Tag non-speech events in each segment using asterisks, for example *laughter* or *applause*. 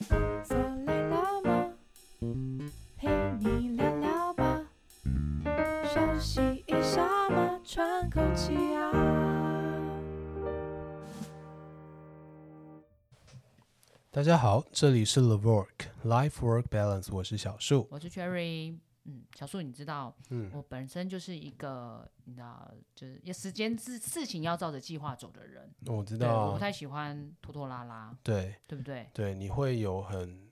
坐累了吗？陪你聊聊吧，休息一下嘛，喘口气啊。大家好，这里是 The Work Life Work Balance，我是小树，我是 Cherry。嗯，小树，你知道，嗯，我本身就是一个，你知道，就是有时间事事情要照着计划走的人。我知道，我不太喜欢拖拖拉拉，对，对不对？对，你会有很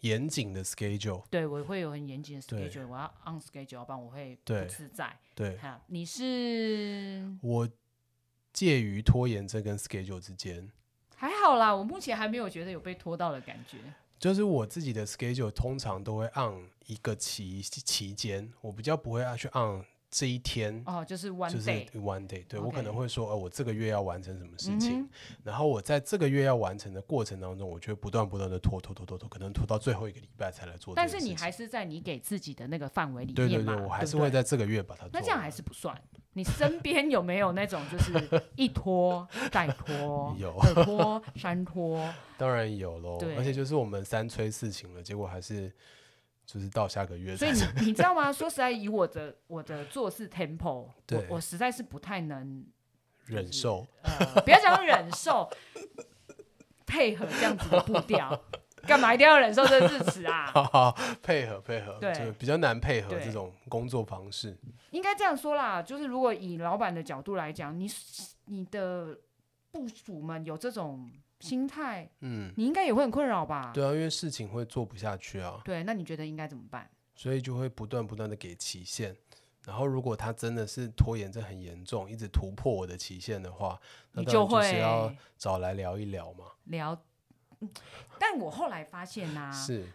严谨的 schedule，对我会有很严谨的 schedule，我要 on schedule，要不然我会不自在。对，哈，你是？我介于拖延症跟 schedule 之间，还好啦，我目前还没有觉得有被拖到的感觉。就是我自己的 schedule 通常都会按一个期期间，我比较不会按去按这一天哦，就是 one day，就是 one day。对.我可能会说，哦，我这个月要完成什么事情，嗯、然后我在这个月要完成的过程当中，我就会不断不断的拖拖拖拖拖，可能拖到最后一个礼拜才来做。但是你还是在你给自己的那个范围里面嘛？对对对，我还是会在这个月把它做。那这样还是不算。你身边有没有那种就是 *laughs* 一拖再拖，*laughs* 有二拖三拖？当然有喽，对，而且就是我们三催四请了，结果还是就是到下个月。所以你 *laughs* 你知道吗？说实在，以我的我的做事 tempo，对我我实在是不太能忍受。呃，不要讲忍受，配合这样子的步调。*laughs* 干嘛一定要忍受这个字词啊？*laughs* 好好配合配合，对，就比较难配合这种工作方式。应该这样说啦，就是如果以老板的角度来讲，你你的部署们有这种心态，嗯，你应该也会很困扰吧？对啊，因为事情会做不下去啊。对，那你觉得应该怎么办？所以就会不断不断的给期限，然后如果他真的是拖延症很严重，一直突破我的期限的话，那当然就是要找来聊一聊嘛。聊。但我后来发现呐、啊，是，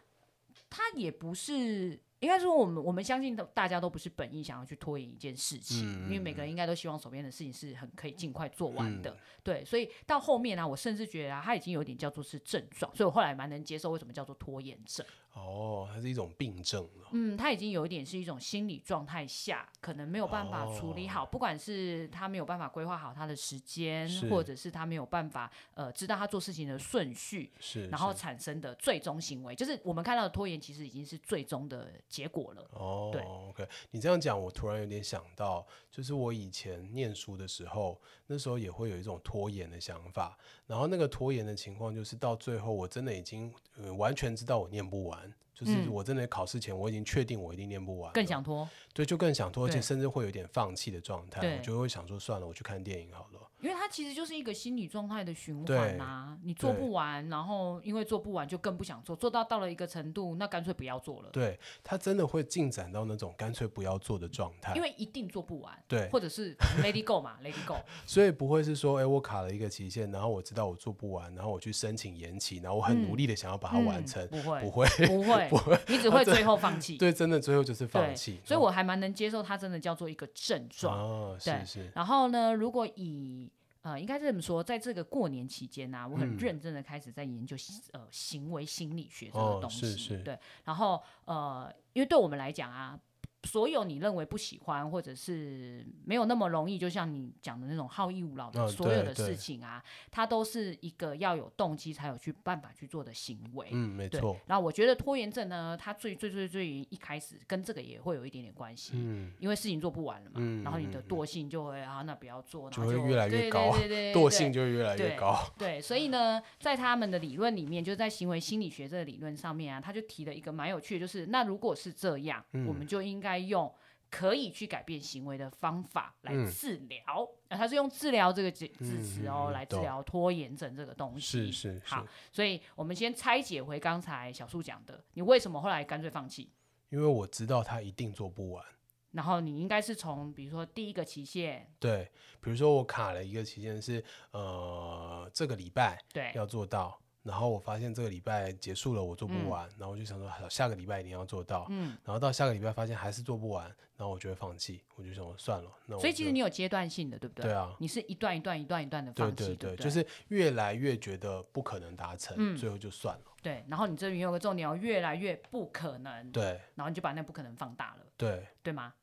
他也不是，应该说我们我们相信大家都不是本意想要去拖延一件事情，嗯、因为每个人应该都希望手边的事情是很可以尽快做完的，嗯、对，所以到后面呢、啊，我甚至觉得、啊、他已经有点叫做是症状，所以我后来蛮能接受为什么叫做拖延症。哦，它是一种病症了。嗯，他已经有一点是一种心理状态下，可能没有办法处理好，哦、不管是他没有办法规划好他的时间，或者是他没有办法呃知道他做事情的顺序，是，然后产生的最终行为，就是我们看到的拖延，其实已经是最终的结果了。哦，对，OK，你这样讲，我突然有点想到，就是我以前念书的时候，那时候也会有一种拖延的想法，然后那个拖延的情况，就是到最后我真的已经、呃、完全知道我念不完。就是我真的考试前我已经确定我一定念不完，更想拖，对，就更想拖，而且甚至会有点放弃的状态，对我就会想说算了，我去看电影好了。因为它其实就是一个心理状态的循环啊，你做不完，然后因为做不完就更不想做，做到到了一个程度，那干脆不要做了。对，它真的会进展到那种干脆不要做的状态，因为一定做不完。对，或者是 Lady go 嘛 Lady go。*laughs* 所以不会是说，哎，我卡了一个期限，然后我知道我做不完，然后我去申请延期，然后我很努力的想要把它完成，不会，不会，不会，*laughs* 不会，你只会最后放弃。对，真的最后就是放弃。所以我还蛮能接受它真的叫做一个症状。哦，是是。然后呢，如果以呃，应该是这么说，在这个过年期间呢、啊，我很认真的开始在研究、嗯、呃行为心理学这个东西，哦、是是对。然后呃，因为对我们来讲啊。所有你认为不喜欢或者是没有那么容易，就像你讲的那种好逸恶劳的所有的事情啊，它都是一个要有动机才有去办法去做的行为。嗯，没错。然后我觉得拖延症呢，它最最最最一开始跟这个也会有一点点关系。嗯。因为事情做不完了嘛，嗯、然后你的惰性就会啊，那不要做，然后就，会越来越高。对 *laughs* 对对，惰性就会越来越高。对，对，所以呢，在他们的理论里面，就是在行为心理学这个理论上面啊，他就提了一个蛮有趣的，就是那如果是这样，嗯、我们就应该用。可以去改变行为的方法来治疗，啊、嗯，他是用治疗这个字词哦，嗯、来治疗拖延症这个东西。是是是。好，所以我们先拆解回刚才小树讲的，你为什么后来干脆放弃？因为我知道他一定做不完。然后你应该是从比如说第一个期限，对，比如说我卡了一个期限是呃这个礼拜对要做到。然后我发现这个礼拜结束了，我做不完，嗯、然后我就想说，下个礼拜一定要做到。嗯，然后到下个礼拜发现还是做不完，然后我就会放弃，我就想说算了。那我所以其实你有阶段性的，对不对？对啊，你是一段一段一段一段的放弃，对对对，对对就是越来越觉得不可能达成，嗯、最后就算了。对，然后你这里有个重点哦，越来越不可能。对，然后你就把那不可能放大了。对，对吗？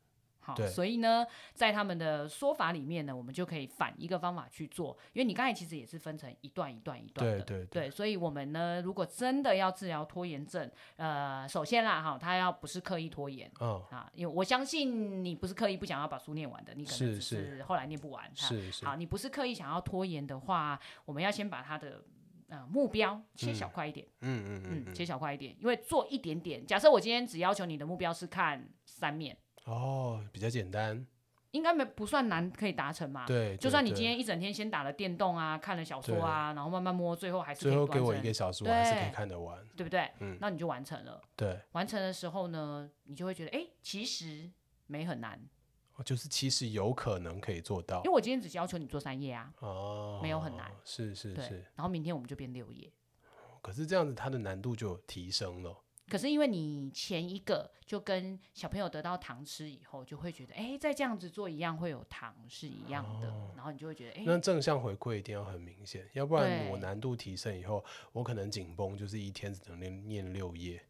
好，所以呢，在他们的说法里面呢，我们就可以反一个方法去做，因为你刚才其实也是分成一段一段一段的，对对。对，所以我们呢，如果真的要治疗拖延症，呃，首先啦，哈，他要不是刻意拖延，嗯啊，因为我相信你不是刻意不想要把书念完的，你可能只是后来念不完，是是，好，你不是刻意想要拖延的话，我们要先把他的。呃，目标切小块一点，嗯嗯嗯，嗯，切小块一点，因为做一点点。假设我今天只要求你的目标是看三面，哦，比较简单，应该没不算难，可以达成嘛。对，就算你今天一整天先打了电动啊，看了小说啊，然后慢慢摸，最后还是最后给我一个小时，我还是可以看得完，对不对？嗯，那你就完成了。对，完成的时候呢，你就会觉得，哎，其实没很难。就是其实有可能可以做到，因为我今天只要求你做三页啊，哦，没有很难，是是是。然后明天我们就变六页。可是这样子，它的难度就提升了。可是因为你前一个就跟小朋友得到糖吃以后，就会觉得，哎，再这样子做一样会有糖是一样的，哦、然后你就会觉得，哎，那正向回馈一定要很明显，要不然我难度提升以后，我可能紧绷，就是一天只能念念六页。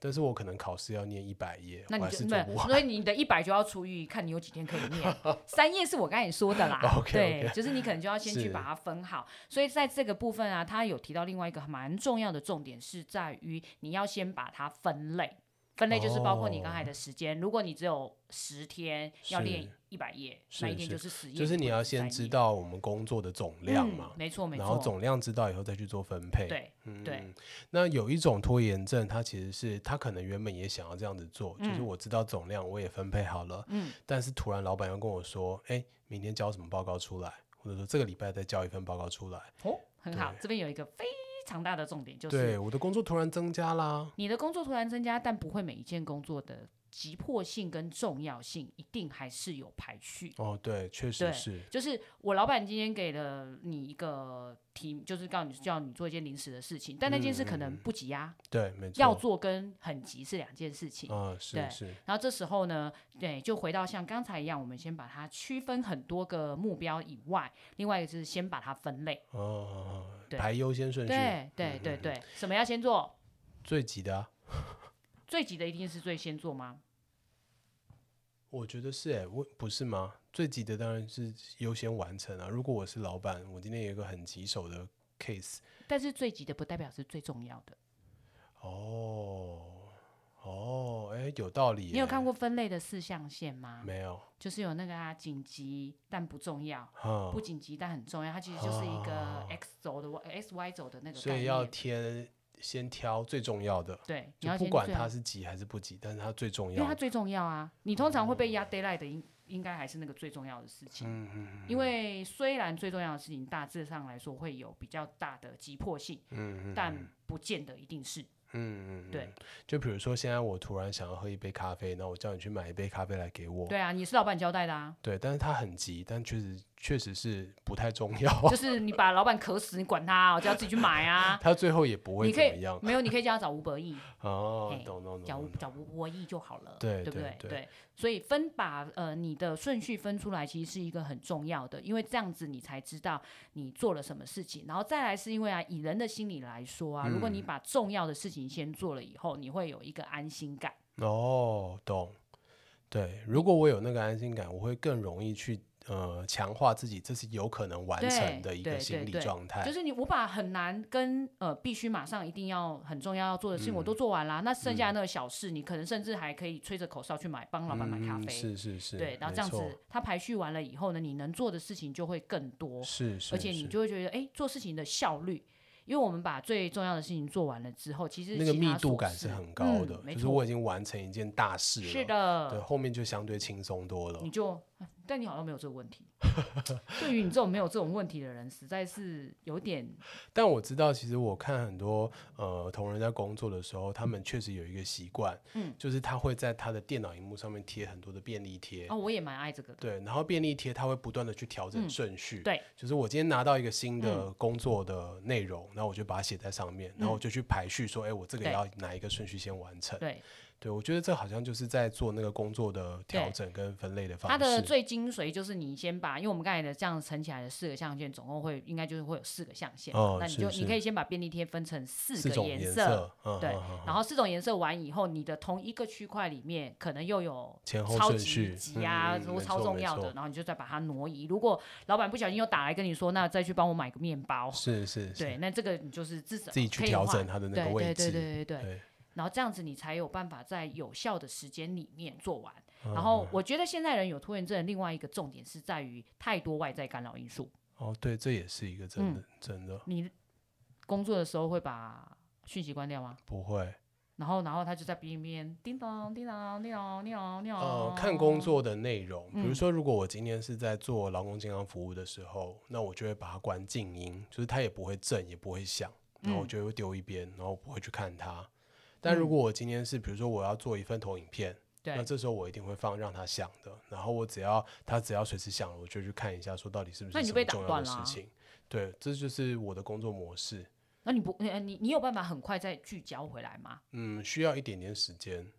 但是我可能考试要念一百页，那你就。所以你的一百就要除以，看你有几天可以念。*laughs* 三页是我刚才说的啦，*laughs* okay, 对就是你可能就要先去把它分好。所以在这个部分啊，他有提到另外一个蛮重要的重点，是在于你要先把它分类。分类就是包括你刚才的时间，哦、如果你只有十天要练一百页，那一天就是十页。就是你要先知道我们工作的总量嘛，嗯、没错没错。然后总量知道以后再去做分配。对，嗯，对。那有一种拖延症，它其实是他可能原本也想要这样子做，嗯、就是我知道总量，我也分配好了，嗯，但是突然老板要跟我说，哎，明天交什么报告出来，或者说这个礼拜再交一份报告出来。哦，很好，这边有一个非。强大的重点就是，对我的工作突然增加啦。你的工作突然增加，但不会每一件工作的急迫性跟重要性一定还是有排序。哦，对，确实是。就是我老板今天给了你一个题，就是告诉你叫你做一件临时的事情，但那件事可能不急啊。嗯、对，没错。要做跟很急是两件事情。啊、哦，是是。然后这时候呢，对，就回到像刚才一样，我们先把它区分很多个目标以外，另外一个就是先把它分类。哦。对排优先顺序。对对对对，什么要先做？最急的啊。*laughs* 最急的一定是最先做吗？我觉得是哎，我不是吗？最急的当然是优先完成啊。如果我是老板，我今天有一个很棘手的 case。但是最急的不代表是最重要的。哦。哦，哎，有道理。你有看过分类的四象限吗？没有，就是有那个啊，紧急但不重要，嗯、不紧急但很重要。它其实就是一个 X 轴的、嗯、X Y 轴的那个。所以要先先挑最重要的。对，你要不管它是急还是不急，但是它最重要。因为它最重要啊！你通常会被压 d a y l i g h t 的，应应该还是那个最重要的事情。嗯嗯。因为虽然最重要的事情大致上来说会有比较大的急迫性，嗯，但不见得一定是。嗯嗯，对，就比如说现在我突然想要喝一杯咖啡，那我叫你去买一杯咖啡来给我。对啊，你是老板交代的啊。对，但是他很急，但确实确实是不太重要。*laughs* 就是你把老板渴死，你管他，我叫他自己去买啊。*laughs* 他最后也不会怎么样。没有，你可以叫他找吴伯义。*laughs* 哦，懂懂懂。找找吴伯义就好了。对，对不对？对，对。所以分把呃你的顺序分出来，其实是一个很重要的，因为这样子你才知道你做了什么事情。然后再来是因为啊，以人的心理来说啊，如果你把重要的事情先做了以后，你会有一个安心感。哦，懂。对，如果我有那个安心感，我会更容易去。呃，强化自己，这是有可能完成的一个心理状态。就是你，我把很难跟呃必须马上一定要很重要要做的事情我都做完啦，嗯、那剩下那个小事，嗯、你可能甚至还可以吹着口哨去买，帮老板买咖啡。嗯、是是是。对，然后这样子，它排序完了以后呢，你能做的事情就会更多。是是。而且你就会觉得，哎，做事情的效率。因为我们把最重要的事情做完了之后，其实其那个密度感是很高的，嗯、就是我已经完成一件大事了。是的，对，后面就相对轻松多了。你就，但你好像没有这个问题。*laughs* 对于你这种没有这种问题的人，实在是有点。*laughs* 但我知道，其实我看很多呃同仁在工作的时候，他们确实有一个习惯，嗯，就是他会在他的电脑荧幕上面贴很多的便利贴。哦，我也蛮爱这个的。对，然后便利贴他会不断的去调整顺序。嗯、对，就是我今天拿到一个新的工作的内容。嗯然后我就把它写在上面，然后我就去排序说，哎、嗯，我这个要哪一个顺序先完成？对，对，我觉得这好像就是在做那个工作的调整跟分类的方式。它的最精髓就是你先把，因为我们刚才的这样乘起来的四个象限，总共会应该就是会有四个象限。哦，那你就你可以先把便利贴分成四个颜色，对，嗯、然后四种颜色完以后，你的同一个区块里面可能又有前后超级急啊，什么、嗯、超重要的，然后你就再把它挪移。如果老板不小心又打来跟你说，那再去帮我买个面包，是是，是，对，那这个你就是自己自己去调整它的那个位置，对对对，对。对然后这样子，你才有办法在有效的时间里面做完。嗯、然后我觉得现在人有拖延症，另外一个重点是在于太多外在干扰因素。哦，对，这也是一个真的、嗯、真的。你工作的时候会把讯息关掉吗？不会。然后，然后他就在边边叮咚叮咚叮咚叮咚叮咚。呃，看工作的内容，比如说，如果我今天是在做劳工健康服务的时候，嗯、那我就会把它关静音，就是它也不会震，也不会响，然后我就会丢一边，然后我不会去看它。但如果我今天是，比如说我要做一份投影片，嗯，那这时候我一定会放让它响的，然后我只要它只要随时响了，我就去看一下，说到底是不是什么重要的事情。对，这就是我的工作模式。那你不，你你有办法很快再聚焦回来吗？嗯，需要一点点时间。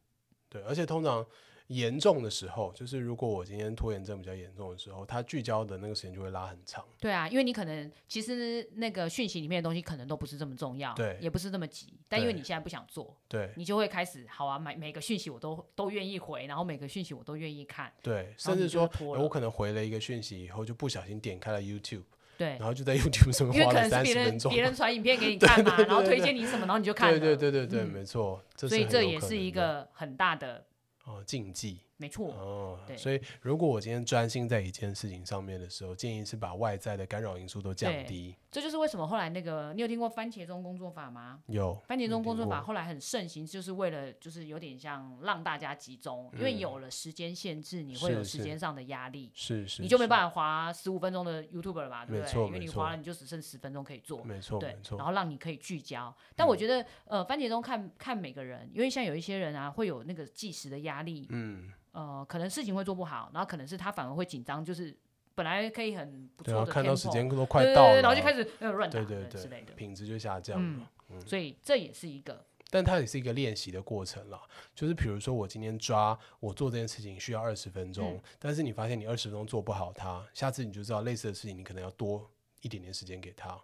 对，而且通常。严重的时候，就是如果我今天拖延症比较严重的时候，它聚焦的那个时间就会拉很长。对啊，因为你可能其实那个讯息里面的东西可能都不是这么重要，对，也不是这么急，但因为你现在不想做，对，你就会开始好啊，每每个讯息我都都愿意回，然后每个讯息我都愿意看，对，甚至说我可能回了一个讯息以后，就不小心点开了 YouTube，对，然后就在 YouTube 上面花了三十分钟，别人传影片给你 *laughs* 看嘛，然后推荐你什么，然后你就看，对对对对对，没错，所以这也是一个很大的哦禁忌。没错哦，所以如果我今天专心在一件事情上面的时候，建议是把外在的干扰因素都降低。这就是为什么后来那个你有听过番茄钟工作法吗？有，番茄钟工作法后来很盛行，就是为了就是有点像让大家集中，嗯、因为有了时间限制，你会有时间上的压力，是是，是，你就没办法划十五分钟的 YouTube 了吧？对不对？因为你划了，你就只剩十分钟可以做，没错，对，没错。然后让你可以聚焦。但我觉得，呃，番茄钟看看每个人，因为像有一些人啊，会有那个计时的压力，嗯。呃，可能事情会做不好，然后可能是他反而会紧张，就是本来可以很不错的，对啊，看到时间都快到了，然后就开始呃乱打对对对之类的，品质就下降了。所以这也是一个，但它也是一个练习的过程了。就是比如说我今天抓我做这件事情需要二十分钟，嗯，但是你发现你二十分钟做不好它，下次你就知道类似的事情你可能要多一点点时间给他。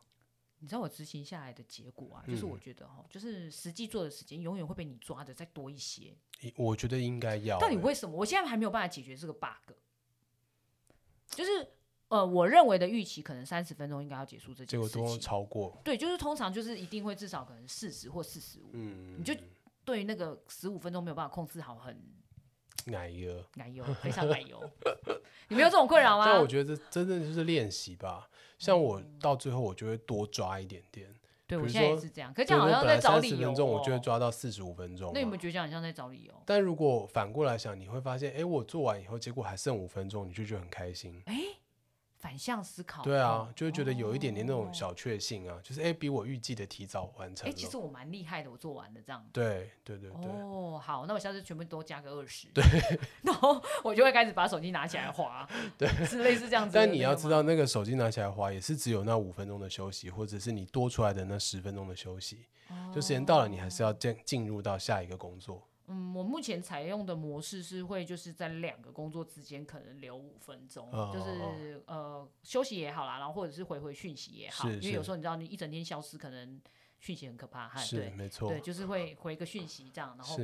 你知道我执行下来的结果啊，就是我觉得哈、嗯，就是实际做的时间永远会被你抓的再多一些。我觉得应该要。到底为什么？我现在还没有办法解决这个 bug。就是呃，我认为的预期可能三十分钟应该要结束这件事情，结果都超过。对，就是通常就是一定会至少可能四十或四十五。嗯，你就对于那个十五分钟没有办法控制好，很奶油，奶油，非常奶油。*laughs* 你没有这种困扰吗？但我觉得这真的就是练习吧。像我到最后，我就会多抓一点点。对，我现在也是这样。可是这样好像在找理由。分钟我就会抓到四十五分钟。那有没有觉得这样像在找理由？但如果反过来想，你会发现，哎，我做完以后，结果还剩五分钟，你就觉得很开心。哎。反向思考，对啊，就会觉得有一点点那种小确幸啊，哦、就是哎、欸，比我预计的提早完成。哎、欸，其实我蛮厉害的，我做完了这样。对对对对。哦，好，那我下次全部都加个二十。对。*laughs* 然后我就会开始把手机拿起来滑。*laughs* 对。是类似这样子。但你要知道，那个手机拿起来滑也是只有那五分钟的休息，或者是你多出来的那十分钟的休息。哦。就时间到了，你还是要进进入到下一个工作。嗯，我目前采用的模式是会就是在两个工作之间可能留五分钟，哦，就是呃休息也好啦，然后或者是回回讯息也好，因为有时候你知道你一整天消失，可能讯息很可怕，是对，没错，对，就是会回个讯息这样，然后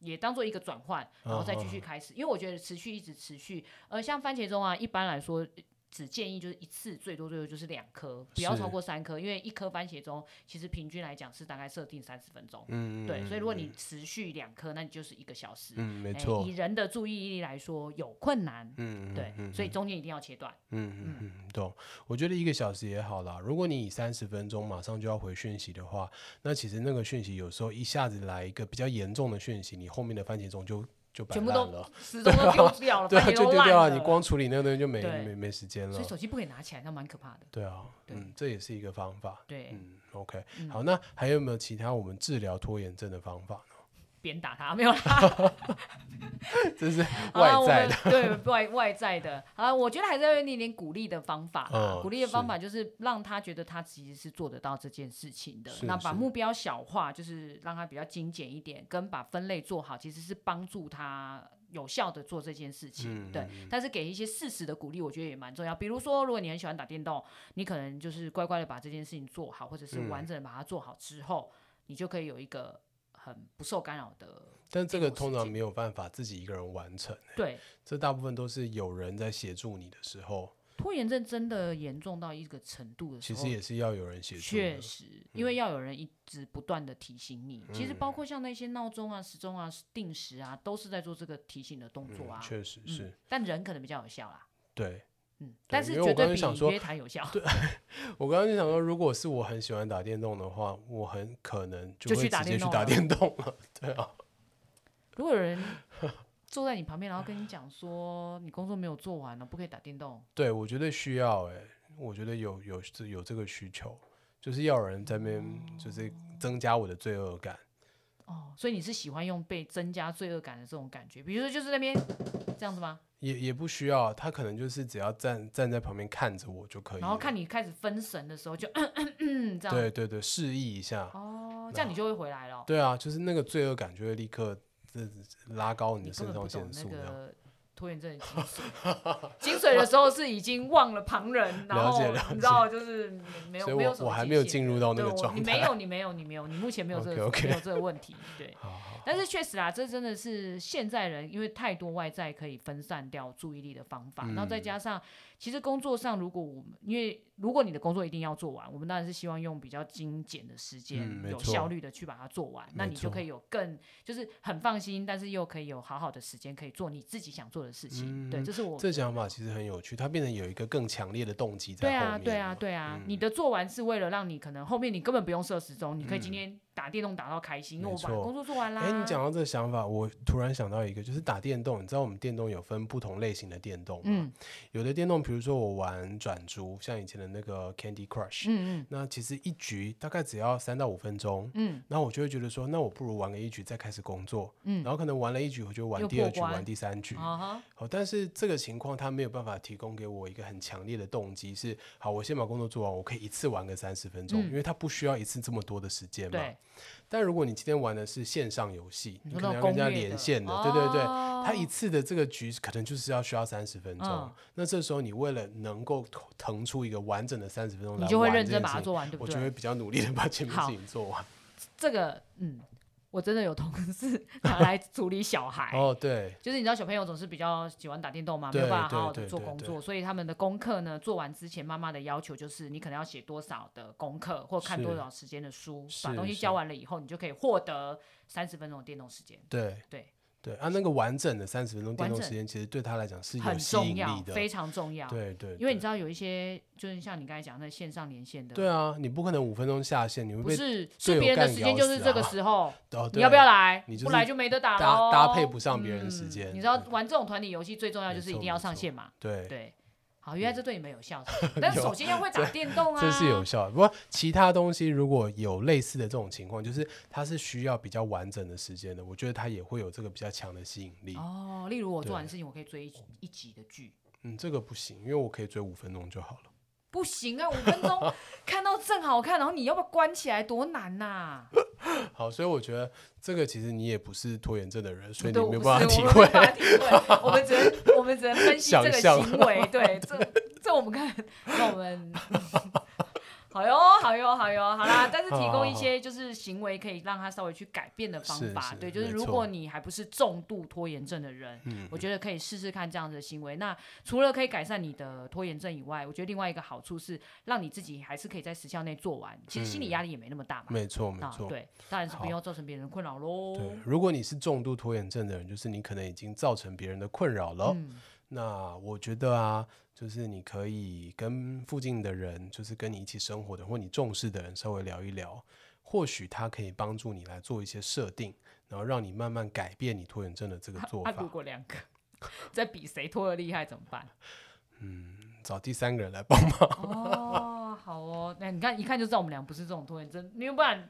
也当做一个转换，然后再继续开始，哦，因为我觉得持续一直持续，呃，像番茄钟啊，一般来说。只建议就是一次最多最多就是两颗，不要超过三颗，因为一颗番茄钟其实平均来讲是大概设定三十分钟。嗯对，所以如果你持续两颗，那你就是一个小时。嗯，没错。欸，以人的注意力来说，有困难。嗯对嗯，所以中间一定要切断。嗯嗯嗯，懂。我觉得一个小时也好啦。如果你以三十分钟马上就要回讯息的话，那其实那个讯息有时候一下子来一个比较严重的讯息，你后面的番茄钟就。就全部都始终 *laughs* 都丢掉了，对、啊，对、啊，就丢掉了。你光处理那个东西就没没没时间了。所以手机不可以拿起来，那蛮可怕的。对啊对，嗯，这也是一个方法。对，嗯，OK，嗯，好，那还有没有其他我们治疗拖延症的方法呢？鞭打他，没有啦。*laughs* 这是外在的，对外外在的啊，我觉得还是要有一点点鼓励的方法、哦、鼓励的方法就是让他觉得他其实是做得到这件事情的。那把目标小化，就是让他比较精简一点，跟把分类做好，其实是帮助他有效的做这件事情。嗯、对，但是给一些事实的鼓励，我觉得也蛮重要。比如说，如果你很喜欢打电动，你可能就是乖乖的把这件事情做好，或者是完整的把它做好之后，嗯、你就可以有一个很不受干扰的。但这个通常没有办法自己一个人完成，欸，对，这大部分都是有人在协助你的时候。拖延症真的严重到一个程度的时候，其实也是要有人协助。确实，因为要有人一直不断的提醒你。嗯、其实包括像那些闹钟啊、时钟啊、定时啊，都是在做这个提醒的动作啊。确、嗯、实是、嗯，但人可能比较有效啦。对。嗯，但是绝对比约谈有效。对，*laughs* 我刚刚就想说，如果是我很喜欢打电动的话，我很可能就会直接去打电动了。对啊。如果有人坐在你旁边，然后跟你讲说你工作没有做完了，不可以打电动。对，我觉得需要哎、欸，我觉得有有有这个需求，就是要有人在那边，就是增加我的罪恶感。哦，所以你是喜欢用被增加罪恶感的这种感觉，比如说就是那边这样子吗？也也不需要，他可能就是只要站站在旁边看着我就可以。然后看你开始分神的时候就，就嗯嗯嗯这样。对对对，示意一下。哦，这样你就会回来了。对啊，就是那个罪恶感就会立刻。拉高你的肾上腺素。那个拖延症的精髓，*laughs* 精髓的时候是已经忘了旁人，然后你知道就是没有没有什么。我还没有进入到那个状态。你没有，你没有，你没有，你目前没有这个 okay, okay. 没有这个问题。对，但是确实啊，这真的是现在人因为太多外在可以分散掉注意力的方法，然后再加上。其实工作上，如果我们因为如果你的工作一定要做完，我们当然是希望用比较精简的时间，嗯、有效率的去把它做完，那你就可以有更就是很放心，但是又可以有好好的时间可以做你自己想做的事情。嗯、对，这是我这想法其实很有趣，它变成有一个更强烈的动机在后面。对啊，对啊，对啊，嗯、你的做完是为了让你可能后面你根本不用设时钟，你可以今天。打电动打到开心，因为我把工作做完啦。哎、欸，你讲到这个想法，我突然想到一个，就是打电动。你知道我们电动有分不同类型的电动吗？嗯、有的电动，比如说我玩转珠，像以前的那个 Candy Crush，嗯嗯，那其实一局大概只要三到五分钟，嗯，然后我就会觉得说，那我不如玩个一局再开始工作，嗯，然后可能玩了一局，我就玩第二局，玩第三局，好，但是这个情况它没有办法提供给我一个很强烈的动机，是好，我先把工作做完，我可以一次玩个三十分钟，嗯、因为它不需要一次这么多的时间嘛。对。但如果你今天玩的是线上游戏，你可能要跟人家连线的，的对对对，他、哦、一次的这个局可能就是要需要三十分钟。嗯、那这时候你为了能够腾出一个完整的三十分钟来玩，你就会认真把它做完，对不对？我就会比较努力的把前面事情做完。这个，嗯。我真的有同事 *laughs* 拿来处理小孩哦，对，就是你知道小朋友总是比较喜欢打电动嘛，没有办法好好的做工作，所以他们的功课呢，做完之前，妈妈的要求就是你可能要写多少的功课，或看多少时间的书，把东西教完了以后，你就可以获得三十分钟的电动时间。对对。对啊，那个完整的三十分钟电动时间，其实对他来讲是有吸引力的，很重要，非常重要。对，对对，因为你知道有一些，就是像你刚才讲的线上连线的。对啊，你不可能五分钟下线，你会被不是是别人的时间就是这个时候，*laughs* 啊、你要不要来？你不来就没得打了，搭搭配不上别人的时间、嗯。你知道玩这种团体游戏最重要就是一定要上线嘛？对对。好，原来这对你们有效，嗯、*laughs* 但是首先要会打电动啊，这，这是有效的。不过其他东西如果有类似的这种情况，就是它是需要比较完整的时间的，我觉得它也会有这个比较强的吸引力。哦，例如我做完事情，我可以追一一集的剧。嗯，这个不行，因为我可以追五分钟就好了。不行啊，五分钟 *laughs* 看到正好看，然后你要不要关起来，多难呐、啊！*laughs* 好，所以我觉得这个其实你也不是拖延症的人，所以你没有办法体会。我们只能 *laughs* 我们只能分析这个行为，对，这这我们看，那我们。好哟，好哟，好哟，好啦。*laughs* 但是提供一些就是行为可以让他稍微去改变的方法，对，就是如果你还不是重度拖延症的人，我觉得可以试试看这样子的行为。那除了可以改善你的拖延症以外，我觉得另外一个好处是让你自己还是可以在时效内做完，其实心理压力也没那么大嘛。没错，没错，对，当然是不要造成别人困扰喽。对，如果你是重度拖延症的人，就是你可能已经造成别人的困扰了。那我觉得啊，就是你可以跟附近的人，就是跟你一起生活的或你重视的人稍微聊一聊，或许他可以帮助你来做一些设定，然后让你慢慢改变你拖延症的这个做法。啊啊、如果两个在比谁拖的厉害怎么办？嗯，找第三个人来帮忙。*laughs* 哦，好哦，那你看一看就知道我们俩不是这种拖延症，因为不然，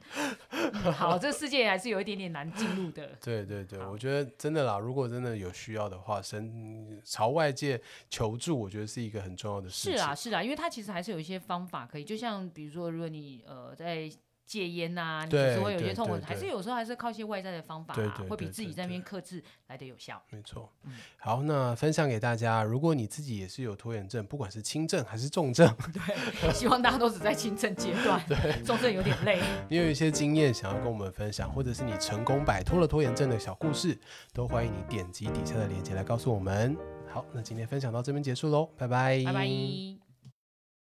嗯、好，这个世界还是有一点点难进入的。对对对，我觉得真的啦，如果真的有需要的话，身朝外界求助，我觉得是一个很重要的事情。是啊，是啊，因为它其实还是有一些方法可以，就像比如说，如果你呃在。戒烟呐、啊，你就是会有些痛苦，还是有时候还是靠一些外在的方法、啊，对对对对对，会比自己在那边克制来得有效。没错，嗯、好，那分享给大家，如果你自己也是有拖延症，不管是轻症还是重症，*laughs* 对，希望大家都只在轻症阶段，对，重症有点累。*laughs* 你有一些经验想要跟我们分享，或者是你成功摆脱了拖延症的小故事，都欢迎你点击底下的链接来告诉我们。好，那今天分享到这边结束喽，拜拜，拜拜。